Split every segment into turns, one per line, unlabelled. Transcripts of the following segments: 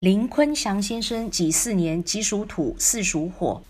林坤祥先生己巳年己属土，巳属火。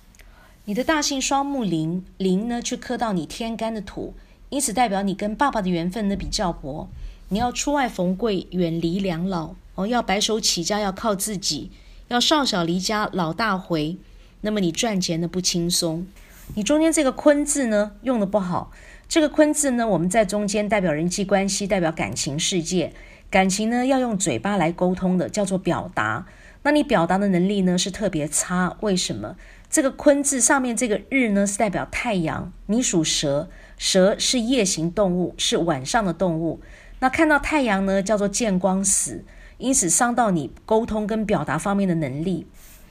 你的大姓双木林，林呢却克到你天干的土，因此代表你跟爸爸的缘分呢比较薄。你要出外逢贵，远离两老哦，要白手起家，要靠自己，要少小离家老大回。那么你赚钱呢不轻松。你中间这个坤字呢用的不好，这个坤字呢我们在中间代表人际关系，代表感情世界。感情呢要用嘴巴来沟通的，叫做表达。那你表达的能力呢是特别差，为什么？这个坤字上面这个日呢是代表太阳，你属蛇，蛇是夜行动物，是晚上的动物。那看到太阳呢叫做见光死，因此伤到你沟通跟表达方面的能力。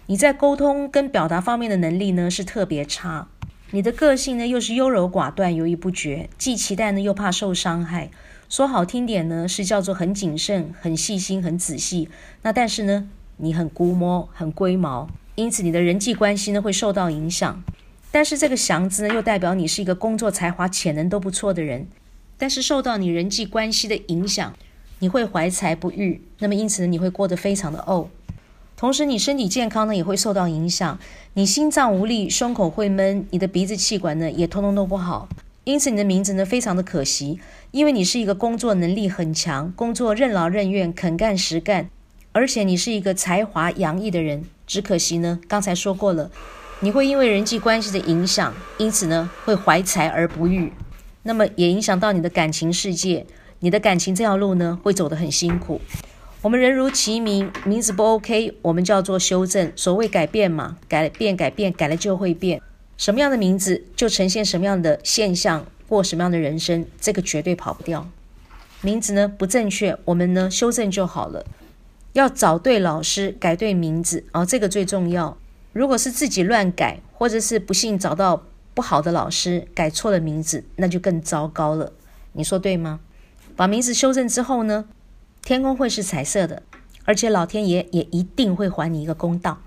你在沟通跟表达方面的能力呢是特别差。你的个性呢又是优柔寡断、犹豫不决，既期待呢又怕受伤害。说好听点呢，是叫做很谨慎、很细心、很仔细。那但是呢，你很估摸、很龟毛，因此你的人际关系呢会受到影响。但是这个祥字呢，又代表你是一个工作才华、潜能都不错的人。但是受到你人际关系的影响，你会怀才不遇。那么因此呢，你会过得非常的怄。同时，你身体健康呢也会受到影响。你心脏无力，胸口会闷，你的鼻子气管呢也通通都不好。因此，你的名字呢非常的可惜，因为你是一个工作能力很强、工作任劳任怨、肯干实干，而且你是一个才华洋溢的人。只可惜呢，刚才说过了，你会因为人际关系的影响，因此呢会怀才而不遇，那么也影响到你的感情世界。你的感情这条路呢会走得很辛苦。我们人如其名，名字不 OK，我们叫做修正。所谓改变嘛，改变改变，改了就会变。什么样的名字就呈现什么样的现象，过什么样的人生，这个绝对跑不掉。名字呢不正确，我们呢修正就好了。要找对老师，改对名字，哦，这个最重要。如果是自己乱改，或者是不幸找到不好的老师，改错了名字，那就更糟糕了。你说对吗？把名字修正之后呢，天空会是彩色的，而且老天爷也一定会还你一个公道。